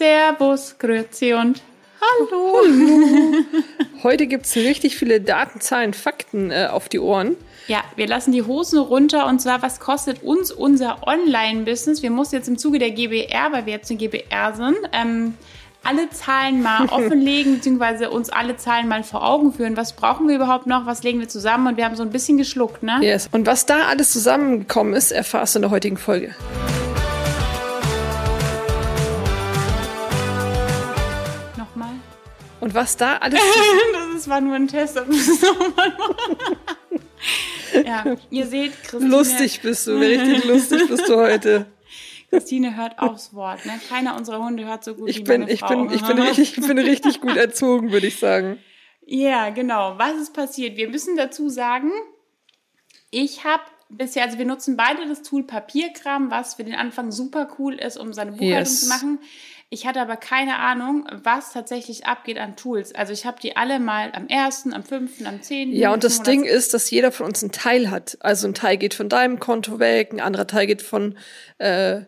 Servus, Grüezi und Hallo. Heute gibt es richtig viele Daten, Zahlen, Fakten äh, auf die Ohren. Ja, wir lassen die Hosen runter und zwar, was kostet uns unser Online-Business? Wir mussten jetzt im Zuge der GBR, weil wir jetzt in GBR sind, ähm, alle Zahlen mal offenlegen, beziehungsweise uns alle Zahlen mal vor Augen führen. Was brauchen wir überhaupt noch? Was legen wir zusammen? Und wir haben so ein bisschen geschluckt, ne? Yes. Und was da alles zusammengekommen ist, erfahrst du in der heutigen Folge. Und was da alles. das war nur ein Test. ob es nochmal ja, ihr seht, Christine. lustig bist du, richtig lustig bist du heute. Christine hört aufs Wort. Ne? Keiner unserer Hunde hört so gut Ich wie bin, meine ich Frau. bin, ich bin richtig, ich bin richtig gut erzogen, würde ich sagen. Ja, genau. Was ist passiert? Wir müssen dazu sagen, ich habe bisher, also wir nutzen beide das Tool Papierkram, was für den Anfang super cool ist, um seine Buchhaltung Yes. zu machen. Ich hatte aber keine Ahnung, was tatsächlich abgeht an Tools. Also ich habe die alle mal am 1., am 5., am 10. Ja, und das Ding ist, dass jeder von uns einen Teil hat. Also ein Teil geht von deinem Konto weg, ein anderer Teil geht von, äh,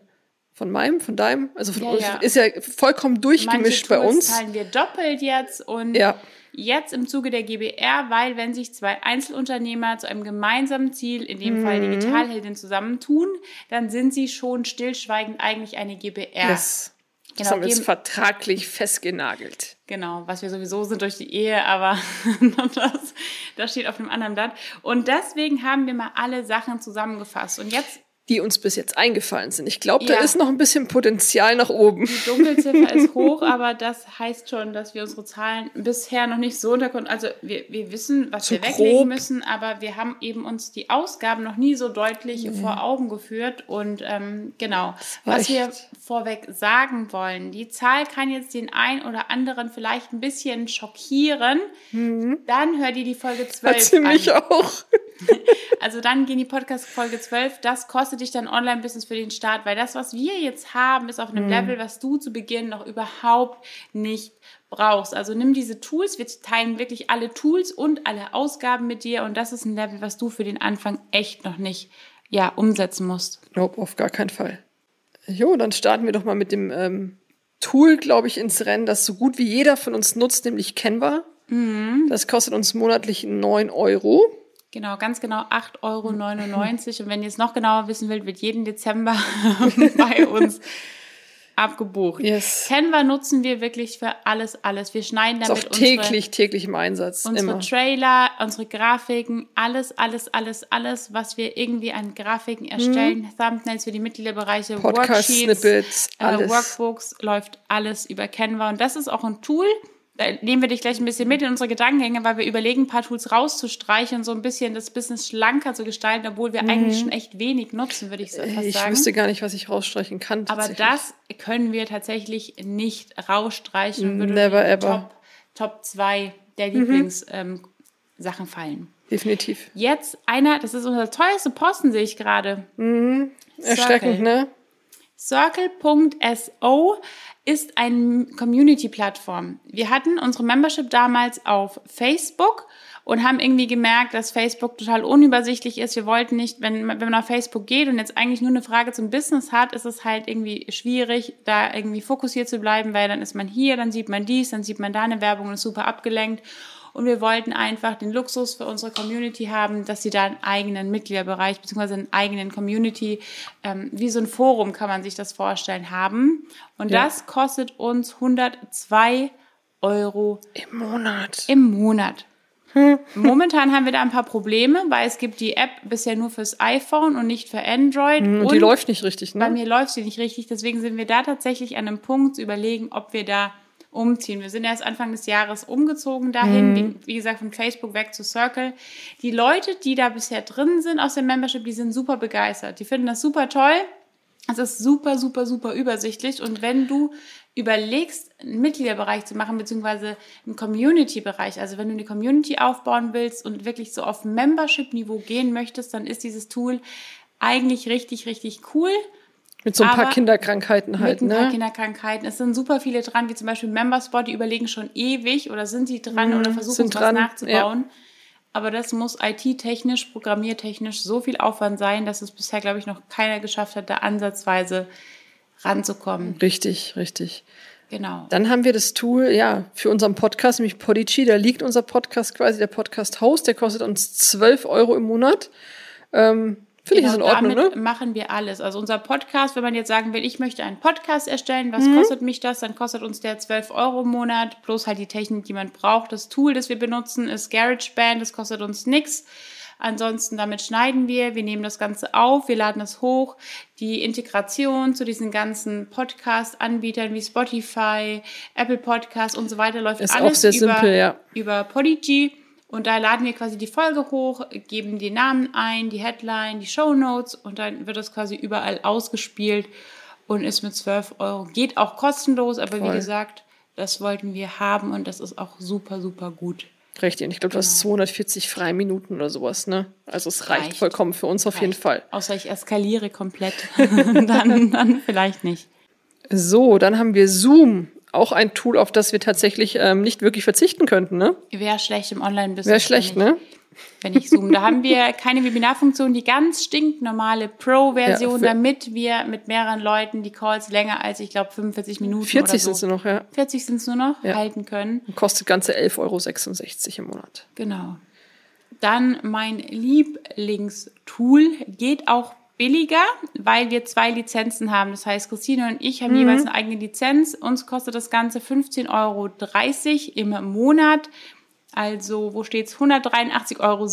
von meinem, von deinem. Also von Ja, uns ja. ist ja vollkommen durchgemischt Manche bei Tools uns. zahlen wir doppelt jetzt und Ja. jetzt im Zuge der GBR, weil wenn sich zwei Einzelunternehmer zu einem gemeinsamen Ziel, in dem Mhm. Fall Digitalheldin, zusammentun, dann sind sie schon stillschweigend eigentlich eine GBR. Yes. Das Genau, haben wir jetzt vertraglich festgenagelt. Genau, was wir sowieso sind durch die Ehe, aber das, das steht auf einem anderen Blatt. Und deswegen haben wir mal alle Sachen zusammengefasst. Und jetzt Die uns bis jetzt eingefallen sind. Ich glaube, da Ja. ist noch ein bisschen Potenzial nach oben. Die Dunkelziffer ist hoch, aber das heißt schon, dass wir unsere Zahlen bisher noch nicht so unterkonnten. Also wir, wir wissen, was Zu wir weglegen grob. müssen, aber wir haben eben uns die Ausgaben noch nie so deutlich vor Augen geführt. Und ähm, genau, was wir vorweg sagen wollen, die Zahl kann jetzt den einen oder anderen vielleicht ein bisschen schockieren. Dann hört ihr die Folge 12 Mhm. Hat sie mich an. auch. Also dann gehen die Podcast-Folge 12. Das kostet dich dann Online-Business für den Start, weil das, was wir jetzt haben, ist auf Mhm. einem Level, was du zu Beginn noch überhaupt nicht brauchst. Also nimm diese Tools, wir teilen wirklich alle Tools und alle Ausgaben mit dir und das ist ein Level, was du für den Anfang echt noch nicht ja, umsetzen musst. Nope, auf gar keinen Fall. Jo, dann starten wir doch mal mit dem ähm, Tool, glaube ich, ins Rennen, das so gut wie jeder von uns nutzt, nämlich Canva. Mhm. Das kostet uns monatlich 9 Euro. Genau, ganz genau 8,99 Euro. Und wenn ihr es noch genauer wissen wollt, wird jeden Dezember bei uns abgebucht. Yes. Canva nutzen wir wirklich für alles, alles. Wir schneiden Ist damit auch täglich, täglich im Einsatz. unsere, immer. unsere Trailer, unsere Grafiken, alles, alles, alles, alles, was wir irgendwie an Grafiken erstellen, Thumbnails für die Mitgliederbereiche, Mhm. Podcast, Worksheets, Snippets, äh, alles. Workbooks, läuft alles über Canva. Und das ist auch ein Tool, da nehmen wir dich gleich ein bisschen mit in unsere Gedankengänge, weil wir überlegen, ein paar Tools rauszustreichen und so ein bisschen das Business schlanker zu gestalten, obwohl wir eigentlich schon echt wenig nutzen, würde ich so fast Mhm. Ich sagen. wüsste gar nicht, was ich rausstreichen kann. Aber das können wir tatsächlich nicht rausstreichen und würde Never ever. Mhm. Top, Top 2 der Lieblingssachen ähm, fallen. Definitiv. Jetzt einer, das ist unser teuerste Posten, sehe ich gerade. Erschreckend, ne? Circle.so ist eine Community-Plattform. Wir hatten unsere Membership damals auf Facebook und haben irgendwie gemerkt, dass Facebook total unübersichtlich ist. Wir wollten nicht, wenn, man- wenn man auf Facebook geht und jetzt eigentlich nur eine Frage zum Business hat, ist es halt irgendwie schwierig, da irgendwie fokussiert zu bleiben, weil dann ist man hier, dann sieht man dies, dann sieht man da eine Werbung und ist super abgelenkt. Und wir wollten einfach den Luxus für unsere Community haben, dass sie da einen eigenen Mitgliederbereich beziehungsweise einen eigenen Community, ähm, wie so ein Forum kann man sich das vorstellen, haben. Und Ja. das kostet uns 102 Euro Im Monat. im Monat. Momentan haben wir da ein paar Probleme, weil es gibt die App bisher nur fürs iPhone und nicht für Android. Und die läuft nicht richtig, Bei ne? mir läuft sie nicht richtig, deswegen sind wir da tatsächlich an einem Punkt zu überlegen, ob wir da umziehen. Wir sind erst Anfang des Jahres umgezogen dahin, wie, wie gesagt, von Facebook weg zu Circle. Die Leute, die da bisher drin sind aus dem Membership, die sind super begeistert. Die finden das super toll. Es ist super, super, super übersichtlich. Und wenn du überlegst, einen Mitgliederbereich zu machen, beziehungsweise einen Community-Bereich, also wenn du eine Community aufbauen willst und wirklich so auf Membership-Niveau gehen möchtest, dann ist dieses Tool eigentlich richtig, richtig cool. Mit so ein paar aber Kinderkrankheiten halt, mit ein paar ne? Kinderkrankheiten. Es sind super viele dran, wie zum Beispiel Memberspot, die überlegen schon ewig oder sind sie dran oder versuchen Mhm, sind was dran, nachzubauen. Aber das muss IT-technisch, programmiertechnisch so viel Aufwand sein, dass es bisher, glaube ich, noch keiner geschafft hat, da ansatzweise ranzukommen. Richtig, richtig. Genau. Dann haben wir das Tool, ja, für unseren Podcast, nämlich Podigy. Da liegt unser Podcast quasi, der Podcast-Host, der kostet uns 12 Euro im Monat. Ähm, Finde genau, ich, ist in Ordnung, damit ne? machen wir alles. Also unser Podcast, wenn man jetzt sagen will, ich möchte einen Podcast erstellen, was Mhm. kostet mich das? Dann kostet uns der 12 Euro im Monat, plus halt die Technik, die man braucht. Das Tool, das wir benutzen, ist GarageBand, das kostet uns nichts. Ansonsten damit schneiden wir, wir nehmen das Ganze auf, wir laden es hoch. Die Integration zu diesen ganzen Podcast-Anbietern wie Spotify, Apple Podcasts und so weiter läuft Ist auch alles sehr über, simpel, ja. über Podigy. Und da laden wir quasi die Folge hoch, geben den Namen ein, die Headline, die Show Notes und dann wird das quasi überall ausgespielt und ist mit 12 Euro. Geht auch kostenlos, aber Voll. wie gesagt, das wollten wir haben und das ist auch super, super gut. Richtig. Und ich glaube, du hast 240 Freiminuten oder sowas, ne? Also es reicht, Reicht. vollkommen für uns auf jeden Reicht. Fall. Außer ich eskaliere komplett. dann, dann vielleicht nicht. So, dann haben wir Zoom. Auch ein Tool, auf das wir tatsächlich ähm, nicht wirklich verzichten könnten, ne? Wäre schlecht im Online-Business. Wäre schlecht, wenn ich, ne? Wenn ich zoome. Da haben wir keine Webinarfunktion, die ganz stinknormale Pro-Version, Ja, damit wir mit mehreren Leuten die Calls länger als, ich glaube, 45 Minuten 40 oder sind so. es nur noch, ja. 40 sind es nur noch, Ja. halten können. Kostet ganze 11,66 Euro im Monat. Genau. Dann mein Lieblingstool geht auch billiger, weil wir zwei Lizenzen haben. Das heißt, Christine und ich haben jeweils eine eigene Lizenz. Uns kostet das Ganze 15,30 Euro im Monat. Also, wo steht's? 183,60 Euro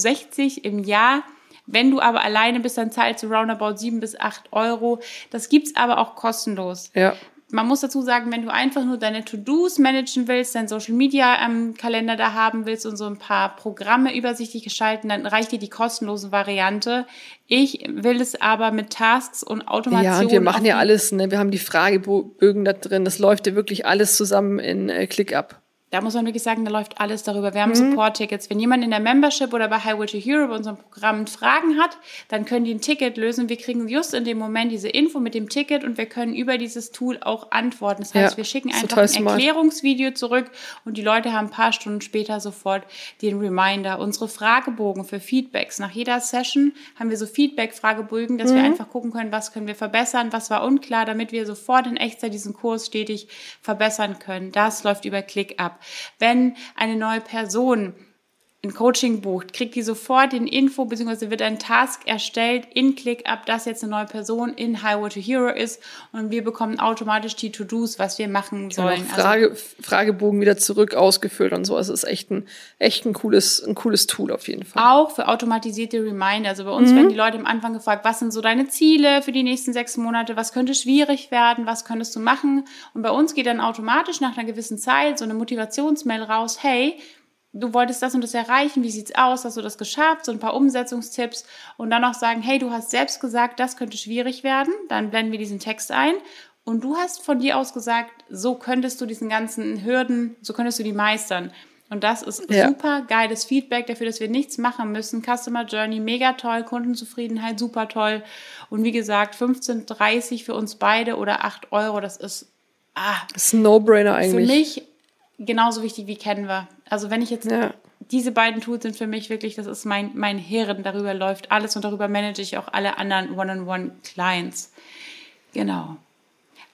im Jahr. Wenn du aber alleine bist, dann zahlst du roundabout 7 bis 8 Euro. Das gibt's aber auch kostenlos. Ja. Man muss dazu sagen, wenn du einfach nur deine To-Dos managen willst, deinen Social Media ähm, Kalender da haben willst und so ein paar Programme übersichtlich gestalten, dann reicht dir die kostenlose Variante. Ich will es aber mit Tasks und Automation. Ja, und wir machen ja alles, ne? Wir haben die Fragebögen da drin. Das läuft ja wirklich alles zusammen in äh, ClickUp. Da muss man wirklich sagen, da läuft alles darüber. Wir haben Mhm. Support-Tickets. Wenn jemand in der Membership oder bei Highway to Hero bei unserem Programm Fragen hat, dann können die ein Ticket lösen. Wir kriegen just in dem Moment diese Info mit dem Ticket und wir können über dieses Tool auch antworten. Das heißt, Ja, wir schicken einfach ein smart. Erklärungsvideo zurück und die Leute haben ein paar Stunden später sofort den Reminder. Unsere Fragebogen für Feedbacks. Nach jeder Session haben wir so Feedback-Fragebögen, dass Mhm. wir einfach gucken können, was können wir verbessern, was war unklar, damit wir sofort in Echtzeit diesen Kurs stetig verbessern können. Das läuft über ClickUp. Wenn eine neue Person ein Coaching bucht, kriegt die sofort den Info, beziehungsweise wird ein Task erstellt in ClickUp, dass jetzt eine neue Person in Highway to Hero ist und wir bekommen automatisch die To-Dos, was wir machen sollen. Also Frage, Fragebogen wieder zurück ausgefüllt und so. Also es ist echt ein, echt ein cooles, ein cooles Tool auf jeden Fall. auch für automatisierte Reminder. Also bei uns werden die Leute am Anfang gefragt, was sind so deine Ziele für die nächsten sechs Monate, was könnte schwierig werden, was könntest du machen? Und bei uns geht dann automatisch nach einer gewissen Zeit so eine Motivationsmail raus, hey, du wolltest das und das erreichen, wie sieht's aus, hast du das geschafft, so ein paar Umsetzungstipps und dann auch sagen, hey, du hast selbst gesagt, das könnte schwierig werden, dann blenden wir diesen Text ein und du hast von dir aus gesagt, so könntest du diesen ganzen Hürden, so könntest du die meistern. Und das ist Ja. super geiles Feedback dafür, dass wir nichts machen müssen. Customer Journey mega toll, Kundenzufriedenheit super toll. Und wie gesagt, 15,30 für uns beide oder 8 Euro, das ist ah, Das ist ein No-Brainer für eigentlich. mich genauso wichtig wie Canva. Also wenn ich jetzt Ja. diese beiden Tools sind für mich wirklich, das ist mein, mein Hirn, darüber läuft alles und darüber manage ich auch alle anderen One-on-One-Clients. Genau.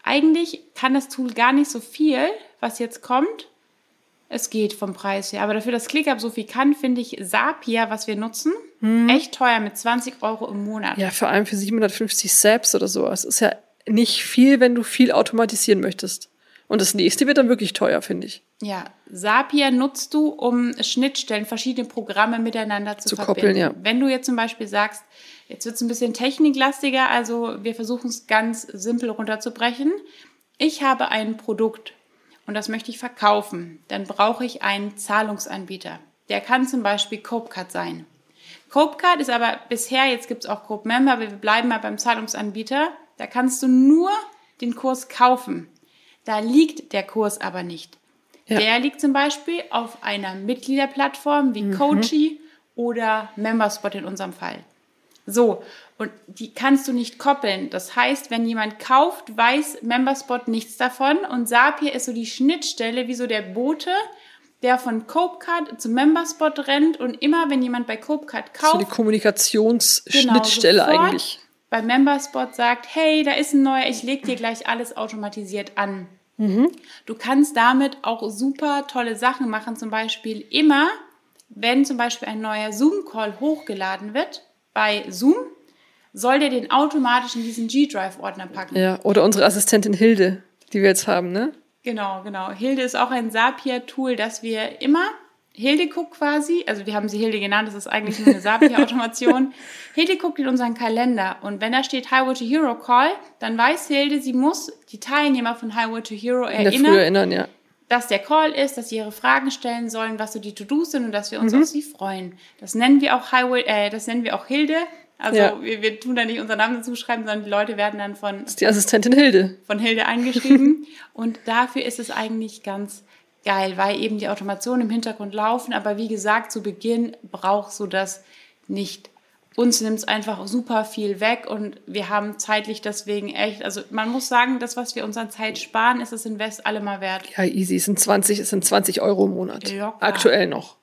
Eigentlich kann das Tool gar nicht so viel, was jetzt kommt. Es geht vom Preis her. Aber dafür, dass ClickUp so viel kann, finde ich Zapier, was wir nutzen, echt teuer mit 20 Euro im Monat. Ja, vor allem für 750 Saps oder so. Es ist ja nicht viel, wenn du viel automatisieren möchtest. Und das nächste wird dann wirklich teuer, finde ich. Ja, Zapier nutzt du, um Schnittstellen, verschiedene Programme miteinander zu, Zu verbinden. koppeln, ja. Wenn du jetzt zum Beispiel sagst, jetzt wird es ein bisschen techniklastiger, also wir versuchen es ganz simpel runterzubrechen. Ich habe ein Produkt und das möchte ich verkaufen. Dann brauche ich einen Zahlungsanbieter. Der kann zum Beispiel Copecard sein. Copecard ist aber bisher, jetzt gibt es auch Cope Member, aber wir bleiben mal beim Zahlungsanbieter. Da kannst du nur den Kurs kaufen. Da liegt der Kurs aber nicht. Ja. Der liegt zum Beispiel auf einer Mitgliederplattform wie Coachy oder Memberspot in unserem Fall. So, und die kannst du nicht koppeln. Das heißt, wenn jemand kauft, weiß Memberspot nichts davon und Zapier ist so die Schnittstelle, wie so der Bote, der von Copecard zu Memberspot rennt und immer, wenn jemand bei Copecard kauft, So die Kommunikationsschnittstelle Genau, eigentlich. Bei Memberspot sagt, hey, da ist ein neuer, ich leg dir gleich alles automatisiert an. Du kannst damit auch super tolle Sachen machen. Zum Beispiel immer, wenn zum Beispiel ein neuer Zoom-Call hochgeladen wird bei Zoom, soll der den automatisch in diesen G-Drive-Ordner packen. Ja, oder unsere Assistentin Hilde, die wir jetzt haben, ne? Genau, genau. Hilde ist auch ein Zapier-Tool, das wir immer, Hilde guckt quasi, also wir haben sie Hilde genannt, das ist eigentlich nur eine Zapier-Automation. Hilde guckt in unseren Kalender und wenn da steht Highway to Hero Call, dann weiß Hilde, sie muss die Teilnehmer von Highway to Hero erinnern, erinnern, ja. dass der Call ist, dass sie ihre Fragen stellen sollen, was so die To-Dos sind und dass wir uns Mhm. auf sie freuen. Das nennen wir auch Highway, äh, das nennen wir auch Hilde. Also Ja. wir, wir tun da nicht unseren Namen dazu schreiben, sondern die Leute werden dann von Das ist die Assistentin Hilde. von Hilde eingeschrieben. und dafür ist es eigentlich ganz geil, weil eben die Automationen im Hintergrund laufen. Aber wie gesagt, zu Beginn brauchst du das nicht. Uns nimmt es einfach super viel weg und wir haben zeitlich deswegen echt, also man muss sagen, das, was wir uns an Zeit sparen, ist das Invest allemal wert. Ja, easy. Es sind 20, es sind 20 Euro im Monat. Locker. Aktuell noch.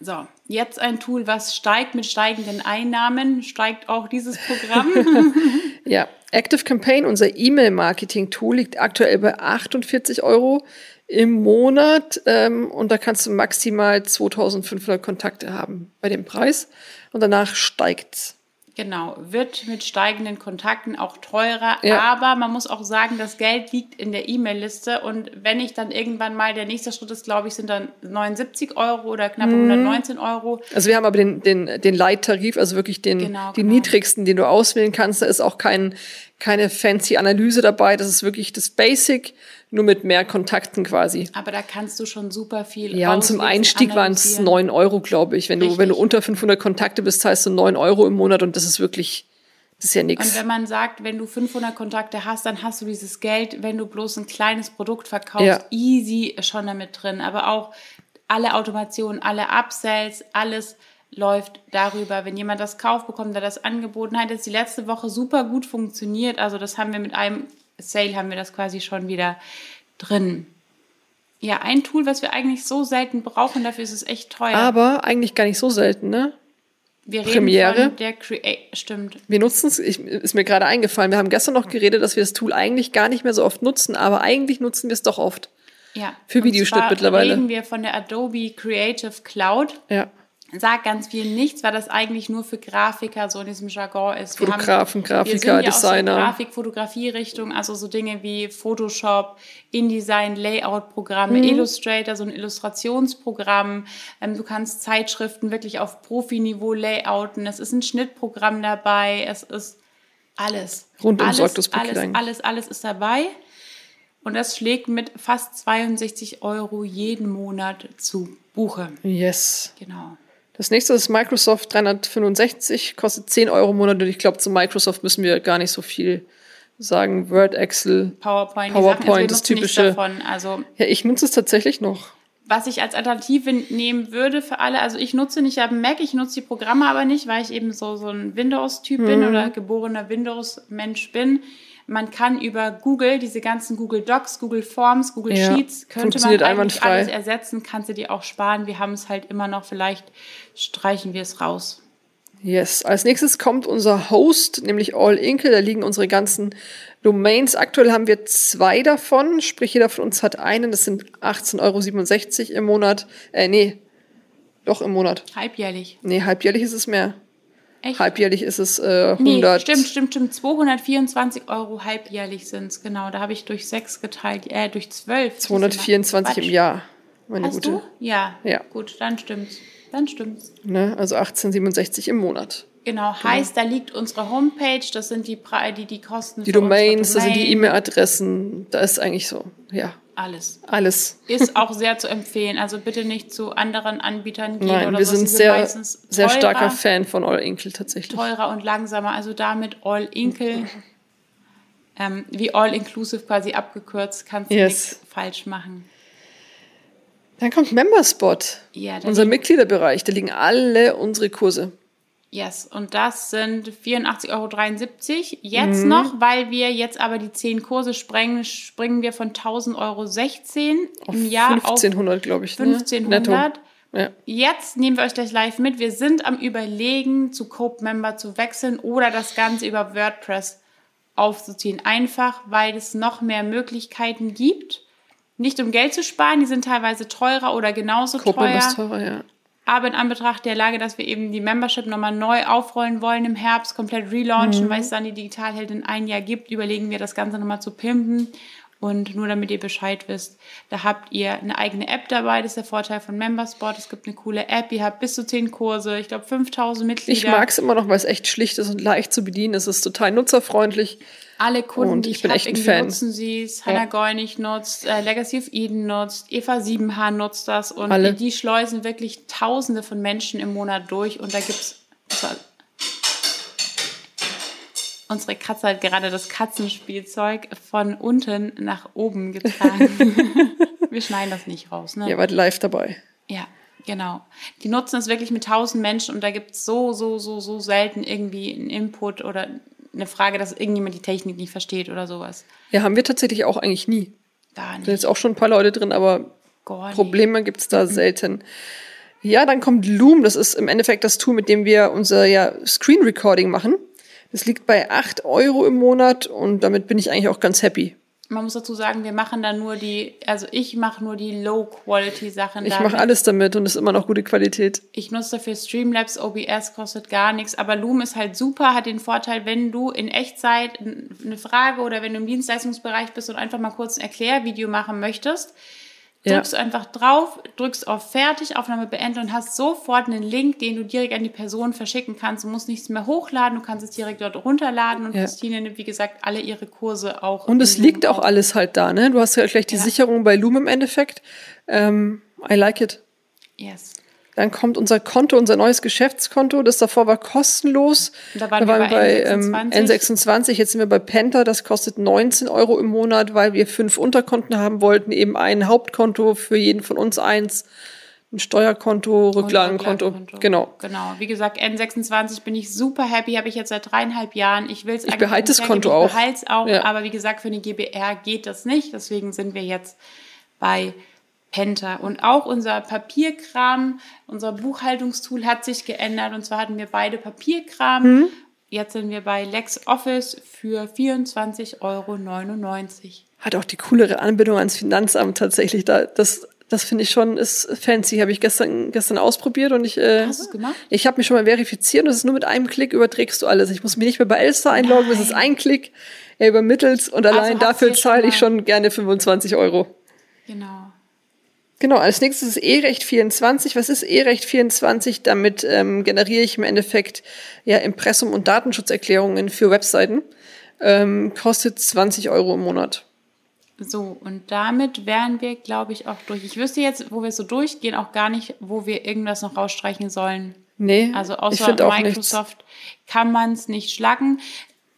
So, jetzt ein Tool, was steigt mit steigenden Einnahmen, steigt auch dieses Programm. Ja, Active Campaign, unser E-Mail-Marketing-Tool, liegt aktuell bei 48 Euro im Monat ähm, und da kannst du maximal 2500 Kontakte haben bei dem Preis und danach steigt's. Genau, wird mit steigenden Kontakten auch teurer, Ja. aber man muss auch sagen, das Geld liegt in der E-Mail-Liste und wenn ich dann irgendwann mal, der nächste Schritt ist, glaube ich, sind dann 79 Euro oder knappe Mhm. 119 Euro. Also wir haben aber den, den, den Light-Tarif, also wirklich den, Genau, den genau. niedrigsten, den du auswählen kannst. Da ist auch kein, keine fancy Analyse dabei. Das ist wirklich das Basic, nur mit mehr Kontakten quasi. Aber da kannst du schon super viel Ja, und zum Einstieg waren es. 9 Euro, glaube ich. Wenn du, wenn du unter 500 Kontakte bist, zahlst du 9 Euro im Monat und das ist wirklich, das ist ja Und nichts. wenn man sagt, wenn du 500 Kontakte hast, dann hast du dieses Geld, wenn du bloß ein kleines Produkt verkaufst, Ja. easy schon damit drin. Aber auch alle Automationen, alle Upsells, alles läuft darüber. Wenn jemand das kauft, bekommt er das angeboten. Hat jetzt die letzte Woche super gut funktioniert. Also das haben wir mit einem Sale haben wir das quasi schon wieder drin. Ja, ein Tool, was wir eigentlich so selten brauchen, dafür ist es echt teuer. Aber eigentlich gar nicht so selten, ne? wir reden Premiere. von der Create, stimmt. Wir nutzen es, ist mir gerade eingefallen, wir haben gestern noch geredet, dass wir das Tool eigentlich gar nicht mehr so oft nutzen, aber eigentlich nutzen wir es doch oft. Ja. Für Videoschnitt mittlerweile. reden wir von der Adobe Creative Cloud. Ja. Sagt ganz viel nichts, weil das eigentlich nur für Grafiker so in diesem Jargon ist. Wir Fotografen, wir Grafiker, sind ja Designer. Aus der Grafik-Fotografie-Richtung, also so Dinge wie Photoshop, InDesign, Layout-Programme, Mhm. Illustrator, so ein Illustrationsprogramm. Ähm, du kannst Zeitschriften wirklich auf Profiniveau layouten. Es ist ein Schnittprogramm dabei. Es ist alles. Rundum alles, Paket alles, eigentlich. alles, alles ist dabei. Und das schlägt mit fast 62 Euro jeden Monat zu Buche. Yes. Genau. Das nächste ist Microsoft 365, kostet 10 Euro im Monat und ich glaube, zu Microsoft müssen wir gar nicht so viel sagen. Word, Excel. PowerPoint, PowerPoint, Sachen, also das typische- davon. Also Ja, ich nutze es tatsächlich noch. was ich als Alternative nehmen würde für alle, also ich nutze nicht am Mac, ich nutze die Programme aber nicht, weil ich eben so, so ein Windows-Typ bin Mhm. oder geborener Windows-Mensch bin. Man kann über Google, diese ganzen Google Docs, Google Forms, Google Ja, Sheets, könnte man eigentlich alles ersetzen, kannst du dir auch sparen. Wir haben es halt immer noch, vielleicht streichen wir es raus. Yes. Als nächstes kommt unser Host, nämlich All Inkle. Da liegen unsere ganzen Domains. Aktuell haben wir zwei davon, sprich jeder von uns hat einen. Das sind 18,67 Euro im Monat. Äh, nee, doch im Monat. Halbjährlich. Nee, halbjährlich ist es mehr. Echt? Halbjährlich ist es äh, 100. Nee, stimmt, stimmt, stimmt. 224 Euro halbjährlich sind es, genau. Da habe ich durch sechs geteilt, äh, durch zwölf. 224 im. Jahr. Meine Hast gute. du? Ja. Ja. Gut, dann stimmt's. Dann stimmt's. Ne? Also 18,67 im Monat. Genau, heißt, da liegt unsere Homepage, das sind die, Pre die, die Kosten Die für unsere Domains, das sind die Domain, E-Mail-Adressen. Da ist eigentlich so, ja, Alles. alles. Ist auch sehr zu empfehlen. Also bitte nicht zu anderen Anbietern gehen Nein, oder wir so. sind Sie sehr, meistens sehr teurer, starker Fan von All Inkle tatsächlich. teurer und langsamer. Also damit All Inkle, ähm, wie All Inclusive quasi abgekürzt, kannst du Yes. nichts falsch machen. Dann kommt Memberspot, Ja, da unser Mitgliederbereich. Da liegen alle unsere Kurse. Yes, und das sind 84,73 Euro. Jetzt Mhm. noch, weil wir jetzt aber die 10 Kurse sprengen, springen wir von 1000,16 Euro im Jahr 1500, glaube ich. auf 1500. Ne? Netto. Ja. Jetzt nehmen wir euch gleich live mit. Wir sind am Überlegen, zu Cope Member zu wechseln oder das Ganze über WordPress aufzuziehen. Einfach, weil es noch mehr Möglichkeiten gibt. Nicht um Geld zu sparen, die sind teilweise teurer oder genauso Gruppe teuer. ist teurer, ja. Aber in Anbetracht der Lage, dass wir eben die Membership nochmal neu aufrollen wollen im Herbst, komplett relaunchen, weil es dann die Digitalheldin ein Jahr gibt, überlegen wir das Ganze nochmal zu pimpen. Und nur damit ihr Bescheid wisst, da habt ihr eine eigene App dabei. Das ist der Vorteil von Membersport. Es gibt eine coole App. Ihr habt bis zu 10 Kurse. Ich glaube, 5000 Mitglieder. Ich mag es immer noch, weil es echt schlicht ist und leicht zu bedienen. Es ist total nutzerfreundlich. Alle Kunden, Und die ich ich, habe, irgendwie Fan. nutzen sie es. Hannah Ja. Gollnig nutzt, äh, Legacy of Eden nutzt, Eva Siebenhaar nutzt das. Und Alle. die, die schleusen wirklich Tausende von Menschen im Monat durch. Und da gibt's so, Unsere Katze hat gerade das Katzenspielzeug von unten nach oben getragen. Wir schneiden das nicht raus, ne? Ihr wart live dabei. Ja, genau. Die nutzen es wirklich mit tausend Menschen und da gibt es so, so, so, so selten irgendwie einen Input oder eine Frage, dass irgendjemand die Technik nicht versteht oder sowas. Ja, haben wir tatsächlich auch eigentlich nie. Da sind nicht. jetzt auch schon ein paar Leute drin, aber nicht. Probleme gibt's da selten. Ja, dann kommt Loom. Das ist im Endeffekt das Tool, mit dem wir unser ja, Screen Recording machen. Das liegt bei 8 Euro im Monat und damit bin ich eigentlich auch ganz happy. Man muss dazu sagen, wir machen da nur die, also ich mache nur die Low-Quality-Sachen. Ich mache alles damit und ist immer noch gute Qualität. Ich nutze dafür Streamlabs, OBS kostet gar nichts, aber Loom ist halt super, hat den Vorteil, wenn du in Echtzeit eine Frage oder wenn du im Dienstleistungsbereich bist und einfach mal kurz ein Erklärvideo machen möchtest. Drückst du einfach drauf, drückst auf Fertig, Aufnahme beenden und hast sofort einen Link, den du direkt an die Person verschicken kannst. Du musst nichts mehr hochladen, du kannst es direkt dort runterladen und Ja. Christine nimmt, wie gesagt, alle ihre Kurse auch. Und es liegt auch auf. alles halt da, ne? Du hast ja gleich die Ja. Sicherung bei Loom im Endeffekt. Ähm, I like it. Yes. Dann kommt unser Konto, unser neues Geschäftskonto. Das davor war kostenlos. Da waren wir bei ähm, N26. N26. Jetzt sind wir bei Penta. Das kostet 19 Euro im Monat, weil wir fünf Unterkonten haben wollten. Eben ein Hauptkonto für jeden von uns eins. Ein Steuerkonto, Rücklagenkonto. Rücklagenkonto. Genau. Genau. Wie gesagt, N26 bin ich super happy, habe ich jetzt seit dreieinhalb Jahren. Ich will es Ich behalte das Konto auch. Ich behalte es auch, Ja. aber wie gesagt, für eine GBR geht das nicht. Deswegen sind wir jetzt bei Penta. Und auch unser Papierkram, unser Buchhaltungstool hat sich geändert. Und zwar hatten wir beide Papierkram. Mhm. Jetzt sind wir bei LexOffice für 24,99 Euro. Hat auch die coolere Anbindung ans Finanzamt tatsächlich. Da, das das finde ich schon, ist fancy. Habe ich gestern, gestern ausprobiert und ich. Äh, Hast gemacht? Ich habe mich schon mal verifiziert und es ist nur mit einem Klick überträgst du alles. Ich muss mich nicht mehr bei Elster einloggen, es ist ein Klick, er übermittelt und allein hast dafür zahle ich schon gerne 25 Euro. Genau. Genau, als nächstes ist E-Recht 24. Was ist E-Recht 24? Damit ähm, generiere ich im Endeffekt ja Impressum- und Datenschutzerklärungen für Webseiten. Ähm, kostet 20 Euro im Monat. So, und damit wären wir, glaube ich, auch durch. Ich wüsste jetzt, wo wir so durchgehen, auch gar nicht, wo wir irgendwas noch rausstreichen sollen. Nee, Also außer auch nichts. Microsoft kann man es nicht schlacken,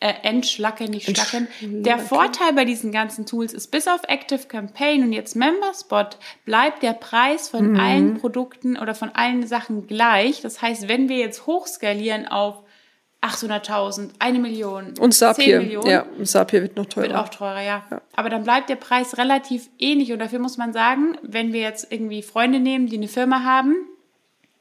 äh, entschlacken, nicht schlacken. Der Vorteil bei diesen ganzen Tools ist, bis auf Active Campaign und jetzt Memberspot bleibt der Preis von Mhm. allen Produkten oder von allen Sachen gleich. Das heißt, wenn wir jetzt hochskalieren auf 800.000, eine Million, Und 10 Zapier. Millionen, Ja, Zapier wird noch teurer. wird auch teurer, ja. Aber dann bleibt der Preis relativ ähnlich. Und dafür muss man sagen, wenn wir jetzt irgendwie Freunde nehmen, die eine Firma haben,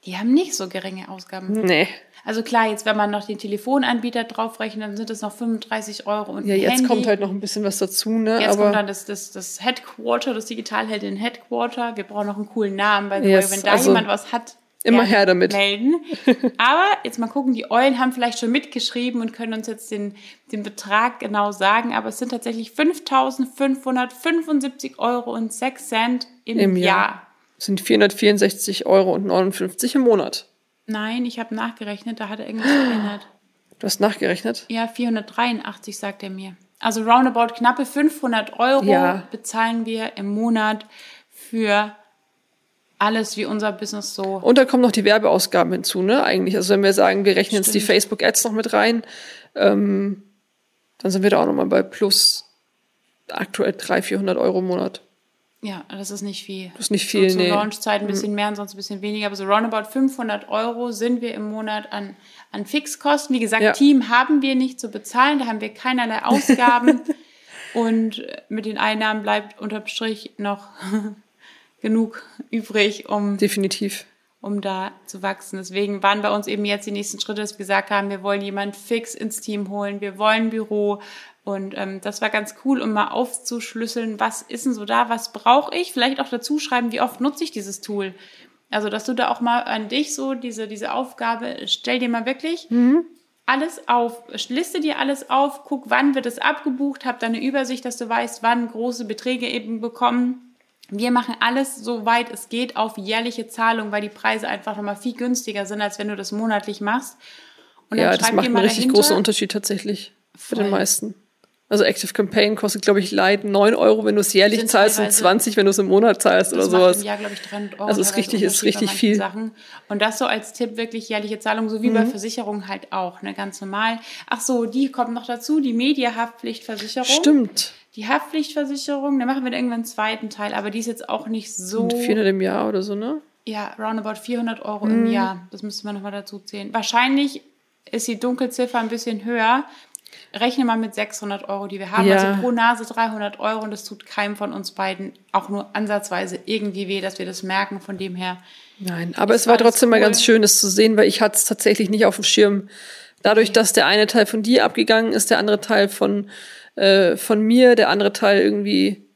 die haben nicht so geringe Ausgaben. Nee. Also klar, jetzt wenn man noch den Telefonanbieter draufrechnet, dann sind es noch 35 Euro und Ja, jetzt Handy. kommt halt noch ein bisschen was dazu, ne? Jetzt Aber kommt dann das, das, das Headquarter, das Digitalheldin Headquarter. Wir brauchen noch einen coolen Namen, weil Yes, wenn da also jemand was hat, immer her damit. melden. Aber jetzt mal gucken, die Eulen haben vielleicht schon mitgeschrieben und können uns jetzt den, den Betrag genau sagen. Aber es sind tatsächlich 5.575 Euro und 6 Cent im, Im Jahr. Jahr. Sind 464 Euro und 59 im Monat. Nein, ich habe nachgerechnet, da hat er irgendwas geändert. Du hast nachgerechnet? Ja, 483 sagt er mir. Also roundabout knappe 500 Euro Ja. bezahlen wir im Monat für alles, wie unser Business so. Und da kommen noch die Werbeausgaben hinzu, ne? Eigentlich. Also wenn wir sagen, wir rechnen jetzt die Stimmt. Facebook-Ads noch mit rein, ähm, dann sind wir da auch nochmal bei plus aktuell 300, 400 Euro im Monat. Ja, das ist nicht viel. Das ist nicht viel, so, nee. Mhm. Launchzeit ein bisschen mehr, ansonsten ein bisschen weniger. Aber so roundabout 500 Euro sind wir im Monat an, an Fixkosten. Wie gesagt, Ja. Team haben wir nicht zu bezahlen, da haben wir keinerlei Ausgaben. Und mit den Einnahmen bleibt unterm Strich noch genug übrig, um Definitiv. um da zu wachsen. Deswegen waren bei uns eben jetzt die nächsten Schritte, dass wir gesagt haben, wir wollen jemand fix ins Team holen, wir wollen ein Büro. Und ähm, das war ganz cool, um mal aufzuschlüsseln, was ist denn so da, was brauche ich? Vielleicht auch dazu schreiben, wie oft nutze ich dieses Tool. Also, dass du da auch mal an dich so diese, diese Aufgabe, stell dir mal wirklich mhm. alles auf, liste dir alles auf, guck, wann wird es abgebucht, hab da eine Übersicht, dass du weißt, wann große Beträge eben bekommen wir machen alles, soweit es geht, auf jährliche Zahlung, weil die Preise einfach nochmal viel günstiger sind, als wenn du das monatlich machst. Und ja, das macht einen richtig großen Unterschied tatsächlich für den meisten. Also Active Campaign kostet, glaube ich, Light 9 Euro, wenn du es jährlich zahlst und 20, wenn du es im Monat zahlst oder sowas. Ja, glaube ich, 300 Euro. Also ist richtig, ist richtig viel. Sachen. Und das so als Tipp wirklich jährliche Zahlung, so wie mhm. bei Versicherungen halt auch, ne, ganz normal. Ach so, die kommt noch dazu, die Mediahaftpflichtversicherung. Stimmt. Die Haftpflichtversicherung, da machen wir irgendwann einen zweiten Teil, aber die ist jetzt auch nicht so. 400 im Jahr oder so, ne? Ja, roundabout 400 Euro mhm. im Jahr. Das müsste man nochmal dazu zählen. Wahrscheinlich ist die Dunkelziffer ein bisschen höher. Rechne mal mit 600 Euro, die wir haben. Ja. Also pro Nase 300 Euro und das tut keinem von uns beiden auch nur ansatzweise irgendwie weh, dass wir das merken. Von dem her. Nein, aber es war trotzdem cool. mal ganz schön, es zu sehen, weil ich hatte es tatsächlich nicht auf dem Schirm. Dadurch, dass der eine Teil von dir abgegangen ist, der andere Teil von äh, von mir, der andere Teil irgendwie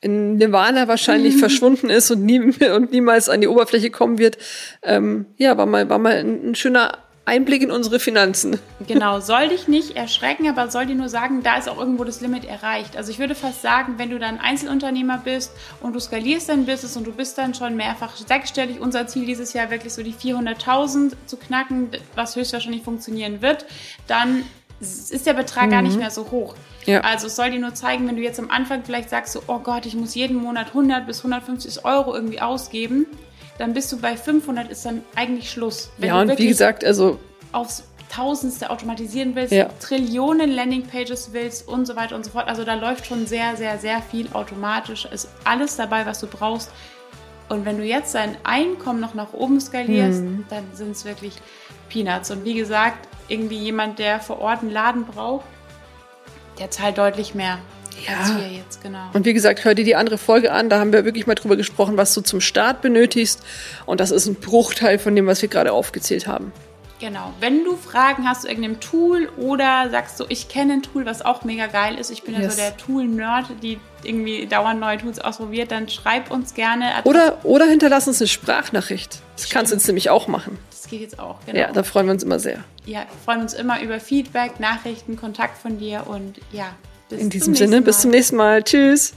in Nirvana wahrscheinlich verschwunden ist und, nie, und niemals an die Oberfläche kommen wird. Ähm, ja, war mal, war mal ein, ein schöner Einblick in unsere Finanzen. Genau, soll dich nicht erschrecken, aber soll dir nur sagen, da ist auch irgendwo das Limit erreicht. Also ich würde fast sagen, wenn du dann Einzelunternehmer bist und du skalierst dein Business und du bist dann schon mehrfach sechsstellig, unser Ziel dieses Jahr wirklich so die 400.000 zu knacken, was höchstwahrscheinlich funktionieren wird, dann ist der Betrag mhm. gar nicht mhm. mehr so hoch. Ja. Also es soll dir nur zeigen, wenn du jetzt am Anfang vielleicht sagst, so, oh Gott, ich muss jeden Monat 100 bis 150 Euro irgendwie ausgeben, dann bist du bei 500 ist dann eigentlich Schluss. Wenn ja, und wie gesagt, also aufs Tausendste automatisieren willst, ja. Trillionen Landingpages willst und so weiter und so fort. Also da läuft schon sehr, sehr, sehr viel automatisch. Ist alles dabei, was du brauchst. Und wenn du jetzt dein Einkommen noch nach oben skalierst, mhm. dann sind es wirklich Peanuts. Und wie gesagt, irgendwie jemand, der vor Ort einen Laden braucht, der zahlt deutlich mehr. Ja. Jetzt, genau. Und wie gesagt, hör dir die andere Folge an. Da haben wir wirklich mal drüber gesprochen, was du zum Start benötigst. Und das ist ein Bruchteil von dem, was wir gerade aufgezählt haben. Genau. Wenn du Fragen hast zu irgendeinem Tool oder sagst so, ich kenne ein Tool, was auch mega geil ist, ich bin yes. ja so der Tool-Nerd, die irgendwie dauernd neue Tools ausprobiert, dann schreib uns gerne. Oder, oder hinterlass uns eine Sprachnachricht. Das Stimmt. kannst du jetzt nämlich auch machen. Das geht jetzt auch, genau. Ja, da freuen wir uns immer sehr. Ja, wir freuen uns immer über Feedback, Nachrichten, Kontakt von dir und ja, bis In diesem Sinne, bis zum nächsten Mal. Tschüss.